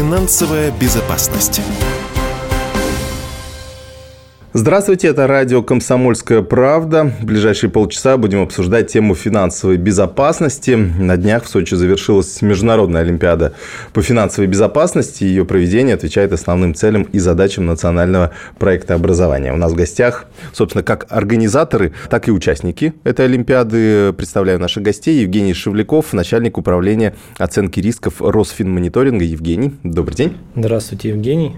Финансовая безопасность. Здравствуйте, это радио «Комсомольская правда». В ближайшие полчаса будем обсуждать тему финансовой безопасности. На днях в Сочи завершилась Международная Олимпиада по финансовой безопасности. Ее проведение отвечает основным целям и задачам национального проекта образования. У нас в гостях, собственно, как организаторы, так и участники этой Олимпиады. Представляю наших гостей. Евгений Шевляков, начальник управления оценки рисков Росфинмониторинга. Евгений, добрый день. Здравствуйте, Евгений.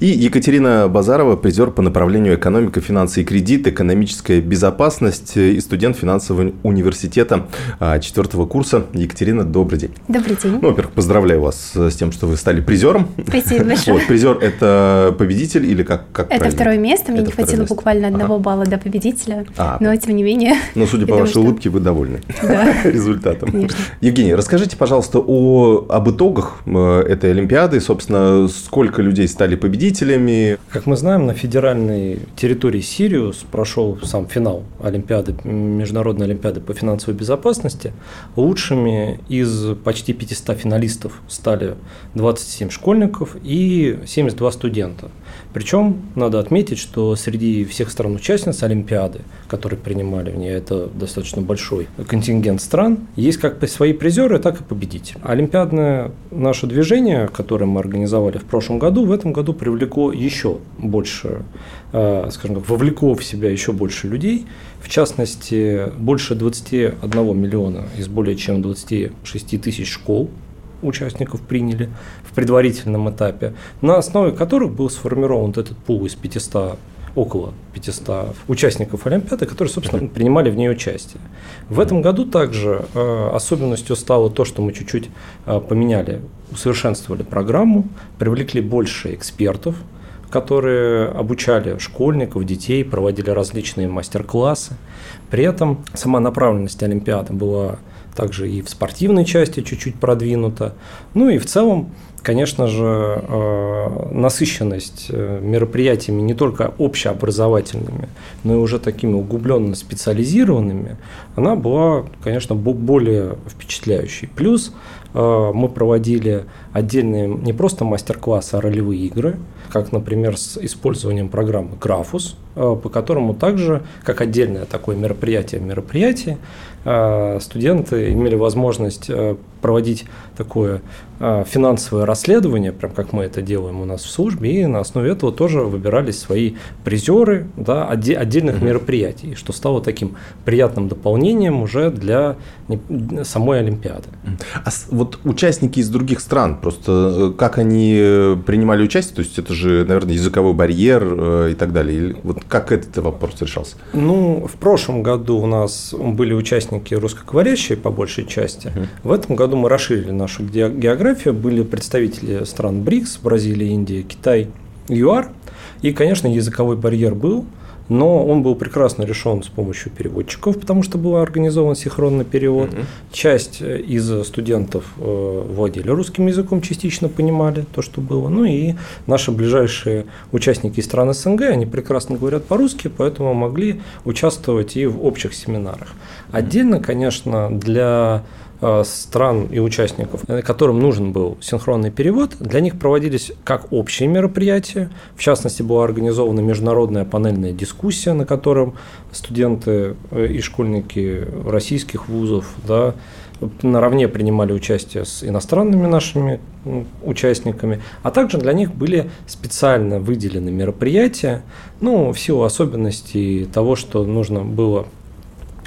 И Екатерина Базарова, призер по направлению экономика, финансы и кредит, экономическая безопасность и студент финансового университета а, четвертого курса. Екатерина, добрый день. Добрый день. Ну, во-первых, поздравляю вас с тем, что вы стали призером. Спасибо большое. Вот, призер – это победитель или как, как Это правильно? второе место, мне Это не хватило место. буквально одного Ага. балла до победителя, А, но тем не менее. Но, судя я по думаю, вашей что- улыбке, вы довольны Да. результатом. Конечно. Евгений, расскажите, пожалуйста, о, об итогах э, этой Олимпиады. Собственно, сколько людей стали победителями? Как мы знаем, на федеральной территории Сириус прошел сам финал Олимпиады, Международной Олимпиады по финансовой безопасности. Лучшими из почти 500 финалистов стали 27 школьников и 72 студента. Причем надо отметить, что среди всех стран-участниц Олимпиады, которые принимали в ней, это достаточно большой контингент стран, есть как свои призеры, так и победители. Олимпиадное наше движение, которое мы организовали в прошлом году, в этом году привлекло еще больше, э, скажем так, вовлекло в себя еще больше людей. В частности, больше 21 миллиона из более чем 26 тысяч школ участников приняли в предварительном этапе, на основе которых был сформирован вот этот пул из 500 около 500 участников Олимпиады, которые, собственно, принимали в ней участие. В этом году также э, особенностью стало то, что мы чуть-чуть э, поменяли, усовершенствовали программу, привлекли больше экспертов, которые обучали школьников, детей, проводили различные мастер-классы. При этом сама направленность Олимпиады была также и в спортивной части чуть-чуть продвинута. Ну и в целом, конечно же, э, насыщенность э, мероприятиями не только общеобразовательными, но и уже такими углубленно специализированными, она была, конечно, бо- более впечатляющей. Плюс э, мы проводили отдельные не просто мастер-классы, а ролевые игры, как, например, с использованием программы Графус, по которому также, как отдельное такое мероприятие мероприятие, э, студенты имели возможность проводить такое э, финансовое расследование, прям как мы это делаем у нас в службе, и на основе этого тоже выбирались свои призеры да, отде- отдельных мероприятий, что стало таким приятным дополнением уже для самой Олимпиады. А вот участники из других стран, просто э, как они принимали участие, то есть это же, наверное, языковой барьер э, и так далее. Или Вот как этот вопрос решался? Ну, в прошлом году у нас были участники русскоговорящие по большей части. В этом году мы расширили нашу ге- географию. Были представители стран БРИКС, Бразилия, Индия, Китай, ЮАР. И, конечно, языковой барьер был, но он был прекрасно решен с помощью переводчиков, потому что был организован синхронный перевод. Часть э, из студентов э, владели русским языком, частично понимали то, что было. Ну и наши ближайшие участники из стран СНГ, они прекрасно говорят по-русски, поэтому могли участвовать и в общих семинарах. Отдельно, конечно, для стран и участников, э, которым нужен был синхронный перевод, для них проводились как общие мероприятия. В частности, была организована международная панельная дискуссия, на котором студенты э, и школьники российских вузов да, наравне принимали участие с иностранными нашими участниками, а также для них были специально выделены мероприятия, ну, в силу особенностей того, что нужно было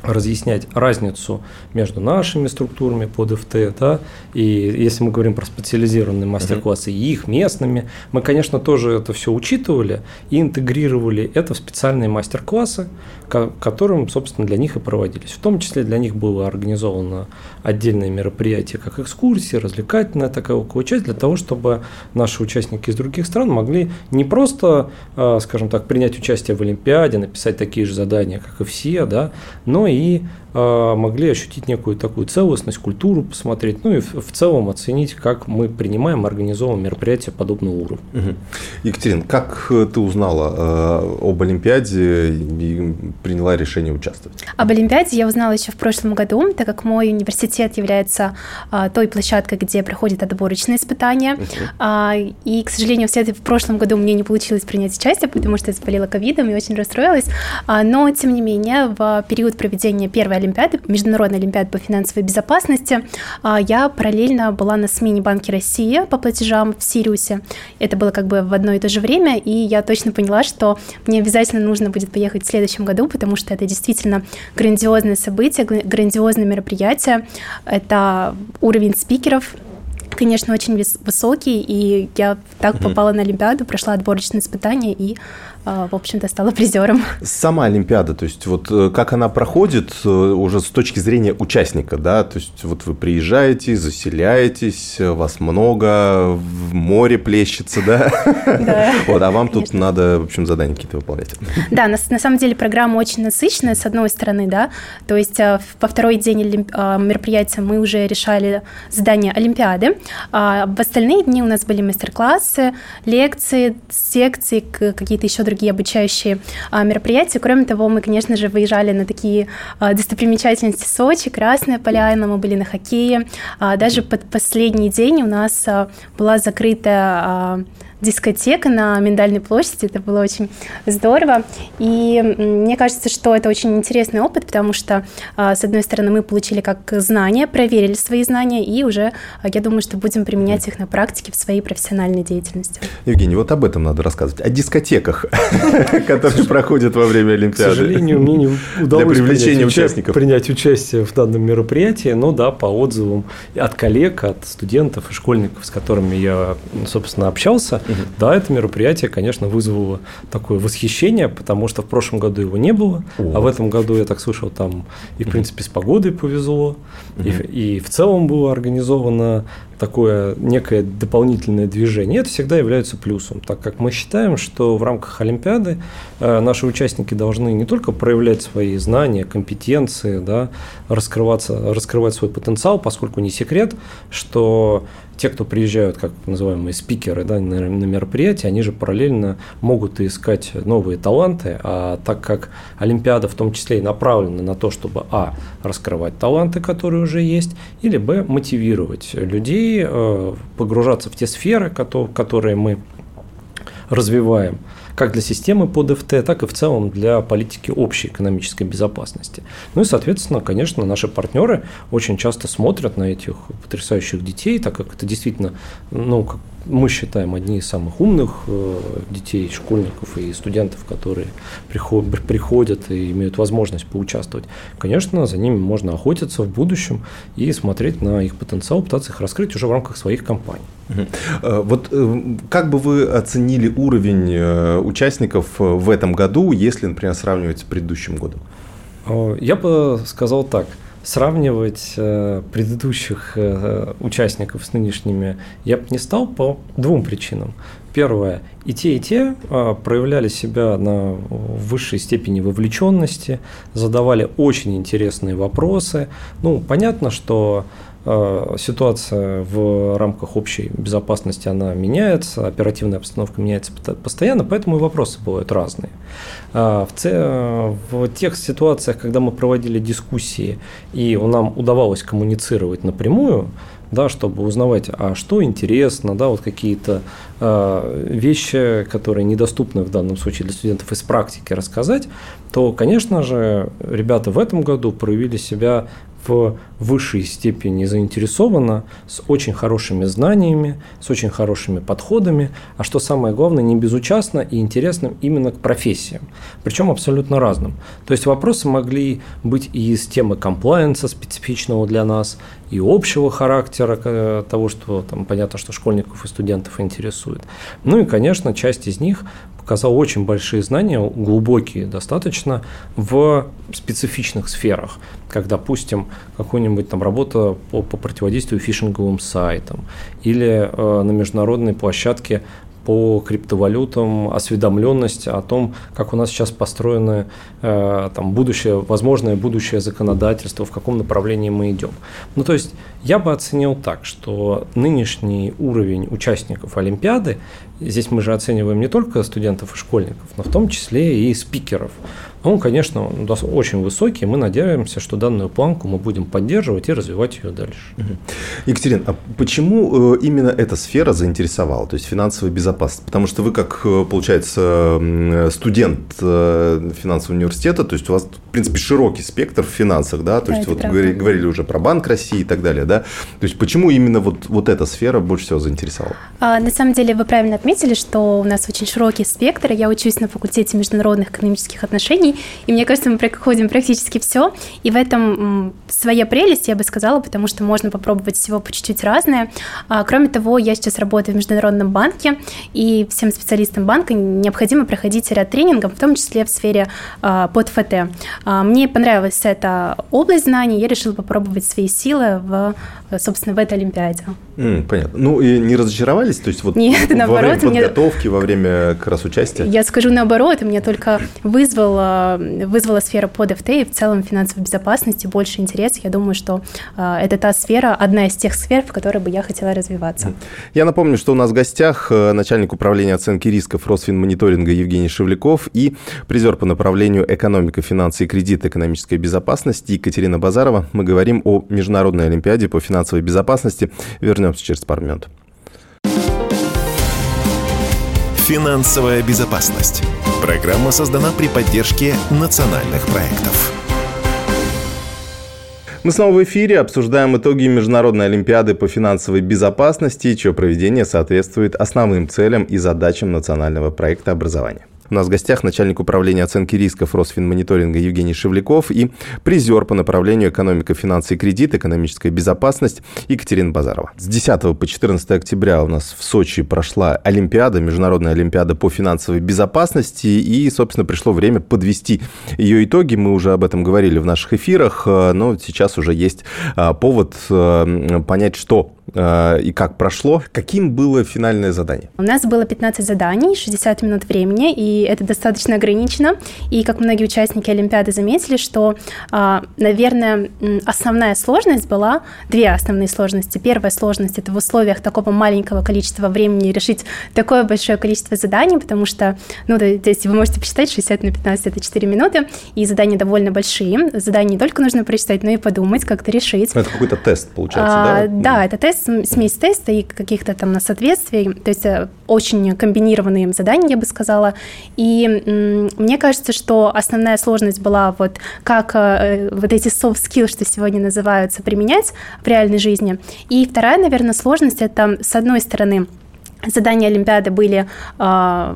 разъяснять разницу между нашими структурами под ФТ, да, и если мы говорим про специализированные мастер-классы и их местными, мы, конечно, тоже это все учитывали и интегрировали это в специальные мастер-классы, ко- которым, собственно, для них и проводились. В том числе для них было организовано отдельное мероприятие, как экскурсии, развлекательная такая около часть, для того, чтобы наши участники из других стран могли не просто, э, скажем так, принять участие в Олимпиаде, написать такие же задания, как и все, да, но и а, могли ощутить некую такую целостность, культуру посмотреть, ну и в целом оценить, как мы принимаем, организовываем мероприятия подобного уровня. Угу. Екатерина, как э, ты узнала э, об Олимпиаде и приняла решение участвовать? Об Олимпиаде я узнала еще в прошлом году, так как мой университет является той площадкой, где проходят отборочные испытания. Угу. И, к сожалению, в в прошлом году мне не получилось принять участие, потому что я заболела ковидом и очень расстроилась. А, но, тем не менее, в период проведения первой Олимпиады, Международной Олимпиады по финансовой безопасности, а, я параллельно была на смене Банки России по платежам в Сириусе. Это было как бы в одно и то же время, и я точно поняла, что мне обязательно нужно будет поехать в следующем году, потому что это действительно грандиозное событие, грандиозное мероприятие. Это уровень спикеров, конечно, очень высокий, и я так попала на Олимпиаду, прошла отборочные испытания и в общем-то, стала призером. Сама Олимпиада, то есть вот э, как она проходит э, уже с точки зрения участника, да, то есть вот вы приезжаете, заселяетесь, вас много, в море плещется, да? Да. Вот, а вам тут надо, в общем, задания какие-то выполнять. Да, на, на самом деле программа очень насыщенная, с одной стороны, да, то есть э, во второй день мероприятия мы уже решали задания Олимпиады, а в остальные дни у нас были мастер-классы, лекции, секции, какие-то еще другие обучающие а, мероприятия. Кроме того, мы, конечно же, выезжали на такие а, достопримечательности Сочи, Красная Поляна, мы были на хоккее. А, даже под последний день у нас была закрытая дискотека на Миндальной площади. Это было очень здорово. И мне кажется, что это очень интересный опыт, потому что, а, с одной стороны, мы получили как знания, проверили свои знания, и уже, а, я думаю, что будем применять их на практике в своей профессиональной деятельности. Евгений, вот об этом надо рассказывать. О дискотеках, которые проходят во время Олимпиады. К сожалению, мне не удалось привлечения участников. принять участие в данном мероприятии, но да, по отзывам от коллег, от студентов и школьников, с которыми я, собственно, общался, Угу. Да, это мероприятие, конечно, вызвало такое восхищение, потому что в прошлом году его не было, вот. а в этом году, я так слышал, там и, в принципе, с погодой повезло, и, и в целом было организовано такое некое дополнительное движение, это всегда является плюсом, так как мы считаем, что в рамках Олимпиады э, наши участники должны не только проявлять свои знания, компетенции, да, раскрываться, раскрывать свой потенциал, поскольку не секрет, что те, кто приезжают, как называемые спикеры да, на, на мероприятия, они же параллельно могут искать новые таланты, а так как Олимпиада в том числе и направлена на то, чтобы а. раскрывать таланты, которые уже есть, или б. мотивировать людей э, погружаться в те сферы, которые мы развиваем, как для системы под ФТ, так и в целом для политики общей экономической безопасности. Ну и, соответственно, конечно, наши партнеры очень часто смотрят на этих потрясающих детей, так как это действительно, ну, мы считаем, одни из самых умных э, детей, школьников и студентов, которые приходят и имеют возможность поучаствовать. Конечно, за ними можно охотиться в будущем и смотреть на их потенциал, пытаться их раскрыть уже в рамках своих компаний. Э, вот э, как бы вы оценили уровень участников в этом году, если, например, сравнивать с предыдущим годом? Я бы сказал так – сравнивать э, предыдущих э, участников с нынешними я бы не стал по двум причинам. Первое, и те, и те э, проявляли себя на высшей степени вовлеченности, задавали очень интересные вопросы. Ну, понятно, что ситуация в рамках общей безопасности, она меняется, оперативная обстановка меняется постоянно, поэтому и вопросы бывают разные. А, в, ц... в тех ситуациях, когда мы проводили дискуссии, и нам удавалось коммуницировать напрямую, да, чтобы узнавать, а что интересно, да, вот какие-то э, вещи, которые недоступны в данном случае для студентов из практики рассказать, то, конечно же, ребята в этом году проявили себя в высшей степени заинтересована, с очень хорошими знаниями, с очень хорошими подходами, а что самое главное, не безучастно и интересным именно к профессиям, причем абсолютно разным. То есть вопросы могли быть и из темы комплайенса специфичного для нас, и общего характера э, того, что там понятно, что школьников и студентов интересует. Ну и, конечно, часть из них показал очень большие знания, глубокие достаточно, в специфичных сферах, как, допустим, какой-нибудь там работа по, по противодействию фишинговым сайтам или э, на международной площадке по криптовалютам, осведомленность о том, как у нас сейчас построено э, там, будущее, возможное будущее законодательство, в каком направлении мы идем. Ну, то есть я бы оценил так, что нынешний уровень участников Олимпиады, здесь мы же оцениваем не только студентов и школьников, но в том числе и спикеров. Он, конечно, очень высокий, мы надеемся, что данную планку мы будем поддерживать и развивать ее дальше. Екатерина, а почему э, именно эта сфера заинтересовала, то есть финансовая безопасность? Потому что вы, как, э, получается, студент э, финансового университета, то есть у вас, в принципе, широкий спектр в финансах, да, то да, есть вот правда. говорили уже про Банк России и так далее, да, то есть почему именно вот, вот эта сфера больше всего заинтересовала? А, на самом деле вы правильно отметили, что у нас очень широкий спектр, я учусь на факультете международных экономических отношений, и мне кажется, мы проходим практически все, и в этом своя прелесть, я бы сказала, потому что можно попробовать всего по чуть-чуть разное. А, кроме того, я сейчас работаю в Международном банке, и всем специалистам банка необходимо проходить ряд тренингов, в том числе в сфере а, под ФТ. А, мне понравилась эта область знаний, я решила попробовать свои силы в, собственно, в этой Олимпиаде. Mm, понятно. Ну и не разочаровались? То есть вот Нет, во наоборот, время подготовки, мне... во время как раз участия? Я скажу наоборот, меня только вызвала, вызвала сфера под ФТ и в целом финансовой безопасности больше интерес. Я думаю, что э, это та сфера, одна из тех сфер, в которой бы я хотела развиваться. Я напомню, что у нас в гостях э, начальник управления оценки рисков Росфинмониторинга Евгений Шевляков и призер по направлению экономика, финансы и кредит экономической безопасности Екатерина Базарова. Мы говорим о Международной Олимпиаде по финансовой безопасности. Вернемся через пару минут. Финансовая безопасность. Программа создана при поддержке национальных проектов. Мы снова в эфире обсуждаем итоги Международной Олимпиады по финансовой безопасности, чье проведение соответствует основным целям и задачам национального проекта образования. У нас в гостях начальник управления оценки рисков Росфинмониторинга Евгений Шевляков и призер по направлению экономика, финансы и кредит, экономическая безопасность Екатерина Базарова. С 10 по 14 октября у нас в Сочи прошла Олимпиада, Международная Олимпиада по финансовой безопасности, и, собственно, пришло время подвести ее итоги. Мы уже об этом говорили в наших эфирах, но сейчас уже есть а, повод а, понять, что и как прошло. Каким было финальное задание? У нас было 15 заданий, 60 минут времени, и это достаточно ограничено. И как многие участники Олимпиады заметили, что, а, наверное, основная сложность была, две основные сложности. Первая сложность – это в условиях такого маленького количества времени решить такое большое количество заданий, потому что, ну, здесь вы можете посчитать, 60 на 15 – это 4 минуты, и задания довольно большие. Задания не только нужно прочитать, но и подумать, как-то решить. Это какой-то тест, получается, а, да? Да, это тест, смесь теста и каких-то там на соответствий, то есть э, очень комбинированные задания, я бы сказала. И мне кажется, что основная сложность была вот как э, вот эти soft skills, что сегодня называются, применять в реальной жизни. И вторая, наверное, сложность это, с одной стороны, задания Олимпиады были а,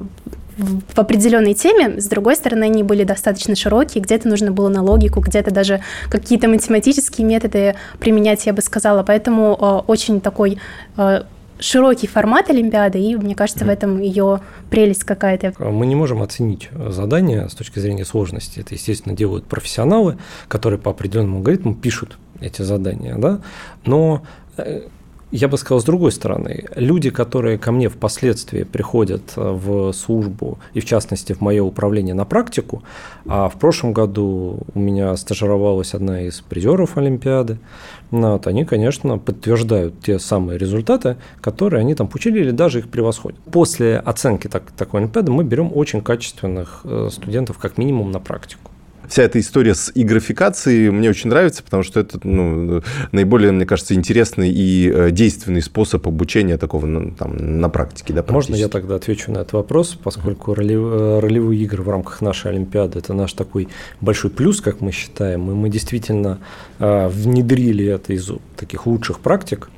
в определенной теме, с другой стороны, они были достаточно широкие, где-то нужно было на логику, где-то даже какие-то математические методы применять, я бы сказала. Поэтому э, очень такой э, широкий формат Олимпиады, и мне кажется, в этом ее прелесть какая-то. Мы не можем оценить задание с точки зрения сложности. Это, естественно, делают профессионалы, которые по определенному алгоритму пишут эти задания, да, но э, я бы сказал, с другой стороны, люди, которые ко мне впоследствии приходят э, в службу, и в частности в мое управление на практику, а в прошлом году у меня стажировалась одна из призеров Олимпиады, вот, они, конечно, подтверждают те самые результаты, которые они там получили или даже их превосходят. После оценки так, такой Олимпиады мы берем очень качественных э, студентов как минимум на практику вся эта история с игрофикацией мне очень нравится, потому что это ну, наиболее, мне кажется, интересный и э, действенный способ обучения такого ну, там, на практике. Да, Можно я тогда отвечу на этот вопрос, поскольку роли, э, ролевые игры в рамках нашей Олимпиады – это наш такой большой плюс, как мы считаем, и мы действительно э, внедрили это из таких лучших практик.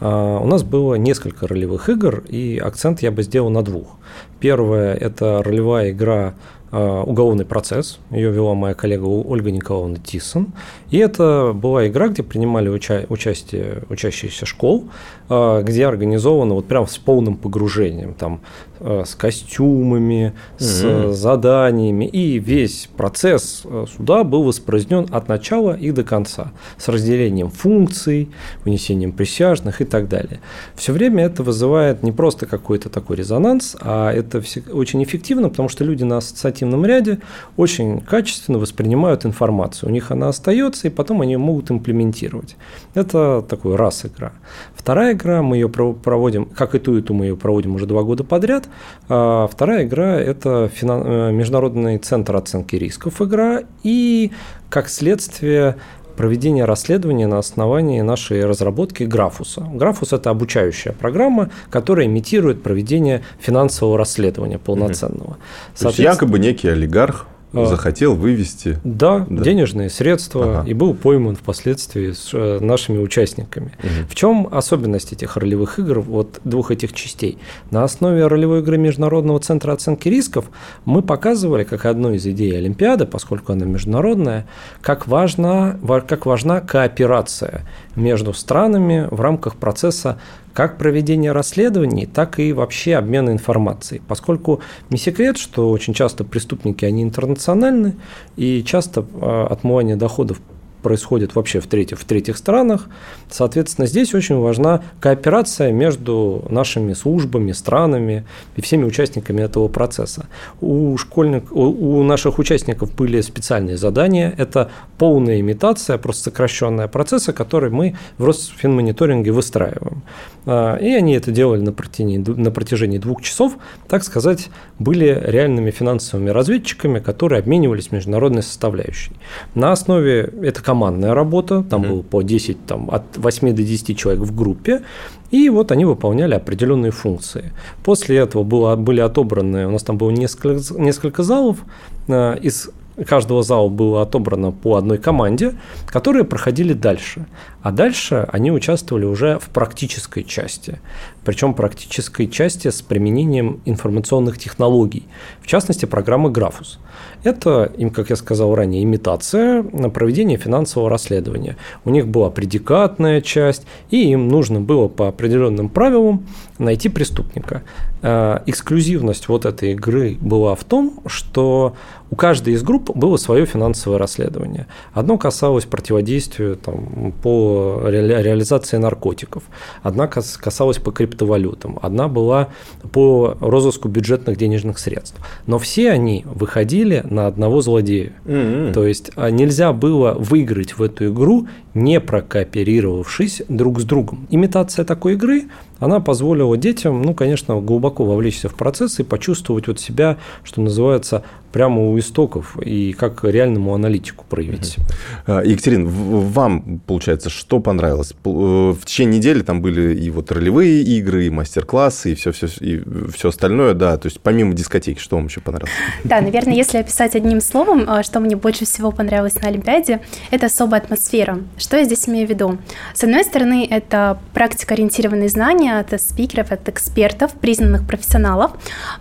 У нас было несколько ролевых игр, и акцент я бы сделал на двух. Первое – это ролевая игра уголовный процесс. Ее вела моя коллега Ольга Николаевна Тисон. И это была игра, где принимали уча- участие учащиеся школ, где организовано вот прям с полным погружением. Там Э, с костюмами, с mm-hmm. заданиями, и весь процесс суда был воспроизведен от начала и до конца, с разделением функций, вынесением присяжных и так далее. Все время это вызывает не просто какой-то такой резонанс, а это очень эффективно, потому что люди на ассоциативном ряде очень качественно воспринимают информацию. У них она остается, и потом они могут имплементировать. Это такой раз игра. Вторая игра, мы ее проводим, как и ту, и ту мы ее проводим уже два года подряд, а вторая игра – это э, Международный центр оценки рисков игра и, как следствие, проведение расследования на основании нашей разработки Графуса. Графус – это обучающая программа, которая имитирует проведение финансового расследования полноценного. Угу. То есть якобы некий олигарх. Захотел вывести. Да, да. денежные средства ага. и был пойман впоследствии с э, нашими участниками. Угу. В чем особенность этих ролевых игр, вот двух этих частей? На основе ролевой игры Международного центра оценки рисков мы показывали, как одну из идей Олимпиады, поскольку она международная, как важна, как важна кооперация между странами в рамках процесса как проведение расследований, так и вообще обмена информацией. Поскольку не секрет, что очень часто преступники, они интернациональны, и часто а, отмывание доходов происходит вообще в третьих, в третьих странах. Соответственно, здесь очень важна кооперация между нашими службами, странами и всеми участниками этого процесса. У, школьник, у, у наших участников были специальные задания. Это полная имитация, просто сокращенная процесса, который мы в Росфинмониторинге выстраиваем. А, и они это делали на протяжении, на протяжении двух часов, так сказать, были реальными финансовыми разведчиками, которые обменивались международной составляющей. На основе это командная работа, там mm-hmm. было по 10, там, от 8 до 10 человек в группе, и вот они выполняли определенные функции. После этого было, были отобраны, у нас там было несколько, несколько залов, а, из каждого зала было отобрано по одной команде, которые проходили дальше. А дальше они участвовали уже в практической части. Причем практической части с применением информационных технологий, в частности, программы Графус. Это, им, как я сказал ранее, имитация на проведение финансового расследования. У них была предикатная часть, и им нужно было по определенным правилам найти преступника. Э, эксклюзивность вот этой игры была в том, что у каждой из групп было свое финансовое расследование. Одно касалось противодействия там, по реализации наркотиков, одна касалась по криптовалютам, одна была по розыску бюджетных денежных средств. Но все они выходили на одного злодея. Mm-hmm. То есть а, нельзя было выиграть в эту игру, не прокооперировавшись друг с другом. Имитация такой игры она позволила детям, ну, конечно, глубоко вовлечься в процесс и почувствовать вот себя, что называется, прямо у истоков и как реальному аналитику проявить себя. А, Екатерин, вам, получается, что понравилось? Э, в течение недели там были и вот ролевые игры, и мастер-классы, и все, все, и все остальное, да, то есть помимо дискотеки, что вам еще понравилось? Да, наверное, если описать одним словом, а, что мне больше всего понравилось на Олимпиаде, это особая атмосфера. Что я здесь имею в виду? С одной стороны, это практикоориентированные знания от спикеров, от экспертов, признанных профессионалов.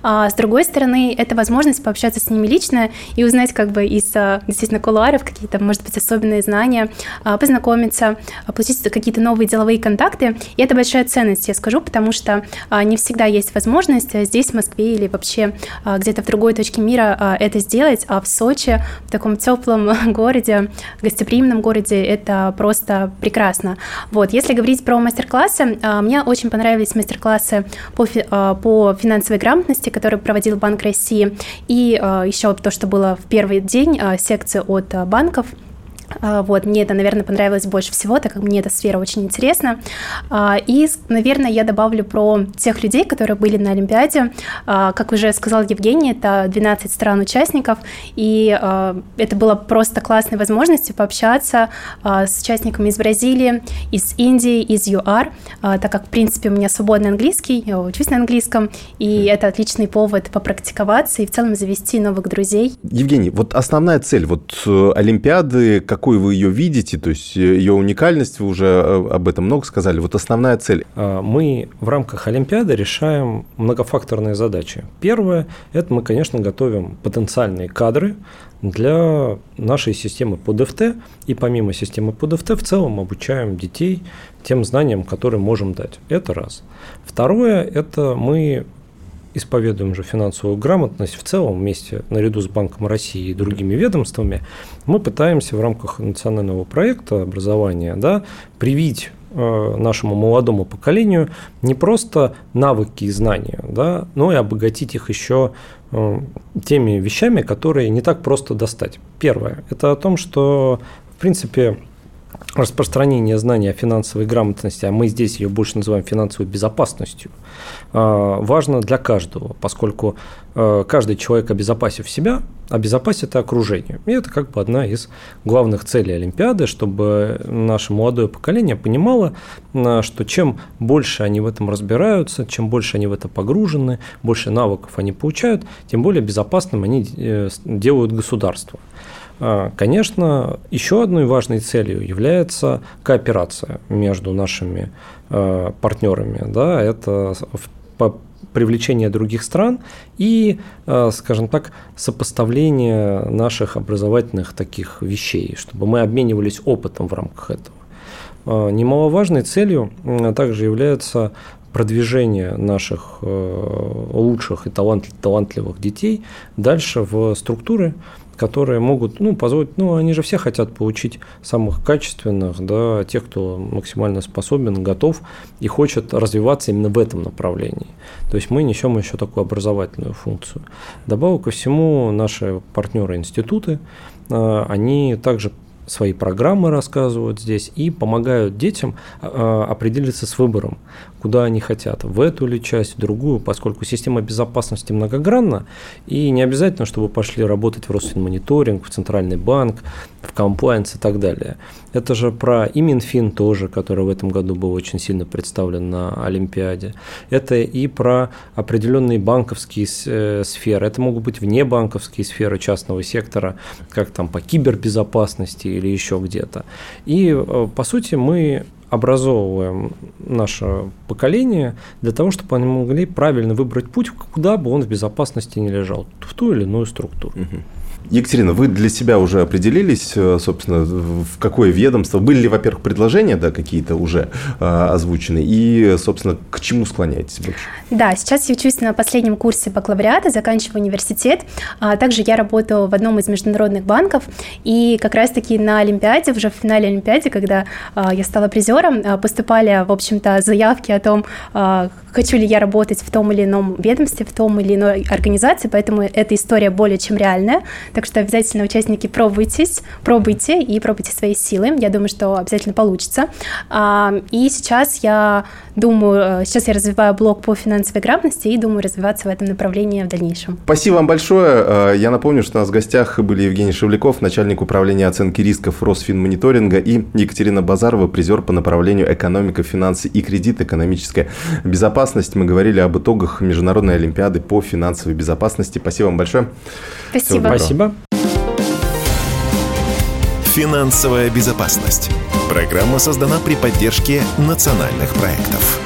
А с другой стороны, это возможность пообщаться с ними ними лично и узнать как бы из а, действительно кулуаров какие-то, может быть, особенные знания, а, познакомиться, а, получить какие-то новые деловые контакты. И это большая ценность, я скажу, потому что не всегда есть возможность здесь, в Москве или вообще где-то в другой точке мира это сделать, а в Сочи, в таком теплом городе, гостеприимном городе, это просто прекрасно. Вот, если говорить про мастер-классы, мне очень понравились мастер-классы по, по финансовой грамотности, которые проводил Банк России, и еще то, что было в первый день, а, секция от а, банков – а, вот, мне это, наверное, понравилось больше всего, так как мне эта сфера очень интересна. А, и, наверное, я добавлю про тех людей, которые были на Олимпиаде. А, как уже сказал Евгений, это 12 стран-участников, и это была просто классной возможностью пообщаться с участниками из Бразилии, из Индии, из ЮАР, так как, в принципе, у меня свободный английский, я учусь на английском, и это отличный повод попрактиковаться и в целом завести новых друзей. Евгений, вот основная цель вот э, Олимпиады, как какой вы ее видите? То есть ее уникальность, вы уже об этом много сказали. Вот основная цель. А, мы в рамках Олимпиады решаем многофакторные задачи. Первое – это мы, конечно, готовим потенциальные кадры для нашей системы по ДФТ, и помимо системы по ДФТ в целом обучаем детей тем знаниям, которые можем дать. Это раз. Второе – это мы исповедуем же финансовую грамотность в целом вместе, наряду с Банком России и другими ведомствами, мы пытаемся в рамках национального проекта образования да, привить э, нашему молодому поколению не просто навыки и знания, да, но и обогатить их еще э, теми вещами, которые не так просто достать. Первое – это о том, что, в принципе, распространение знания о финансовой грамотности, а мы здесь ее больше называем финансовой безопасностью, а, важно для каждого, поскольку а, каждый человек, обезопасив себя, обезопасит и окружение. И это как бы одна из главных целей Олимпиады, чтобы наше молодое поколение понимало, а, что чем больше они в этом разбираются, чем больше они в это погружены, больше навыков они получают, тем более безопасным они э, делают государство. А, конечно, еще одной важной целью является кооперация между нашими а, партнерами. Да, это привлечение других стран и, а, скажем так, сопоставление наших образовательных таких вещей, чтобы мы обменивались опытом в рамках этого. Немаловажной целью также является продвижение наших лучших и талантливых детей дальше в структуры, которые могут ну, позволить, ну, они же все хотят получить самых качественных, да, тех, кто максимально способен, готов и хочет развиваться именно в этом направлении. То есть мы несем еще такую образовательную функцию. Добавок ко всему, наши партнеры-институты, а, они также свои программы рассказывают здесь и помогают детям а, определиться с выбором куда они хотят, в эту или часть, в другую, поскольку система безопасности многогранна, и не обязательно, чтобы пошли работать в Росфинмониторинг, в Центральный банк, в комплайенс и так далее. Это же про и Минфин тоже, который в этом году был очень сильно представлен на Олимпиаде. Это и про определенные банковские э, сферы. Это могут быть внебанковские сферы частного сектора, как там по кибербезопасности или еще где-то. И, э, по сути, мы образовываем наше поколение для того, чтобы они могли правильно выбрать путь, куда бы он в безопасности не лежал, в ту или иную структуру. Угу. Екатерина, вы для себя уже определились, э, собственно, в какое ведомство? Были ли, во-первых, предложения да, какие-то уже э, озвучены? И, собственно, к чему склоняетесь больше? Да, сейчас я учусь на последнем курсе бакалавриата, заканчиваю университет. А также я работаю в одном из международных банков. И как раз-таки на Олимпиаде, уже в финале Олимпиады, когда а, я стала призером, а, поступали, в общем-то, заявки о том, а, хочу ли я работать в том или ином ведомстве, в том или иной организации. Поэтому эта история более чем реальная. Что обязательно, участники, пробуйтесь, пробуйте и пробуйте свои силы. Я думаю, что обязательно получится. А, и сейчас я думаю, э, сейчас я развиваю блог по финансовой грамотности и думаю развиваться в этом направлении в дальнейшем. Спасибо вам большое. Э, я напомню, что у нас в гостях были Евгений Шевляков, начальник управления оценки рисков Росфинмониторинга и Екатерина Базарова, призер по направлению экономика, финансы и кредит, экономическая безопасность. Мы говорили об итогах Международной Олимпиады по финансовой безопасности. Спасибо вам большое. Спасибо. Спасибо. Финансовая безопасность. Программа создана при поддержке национальных проектов.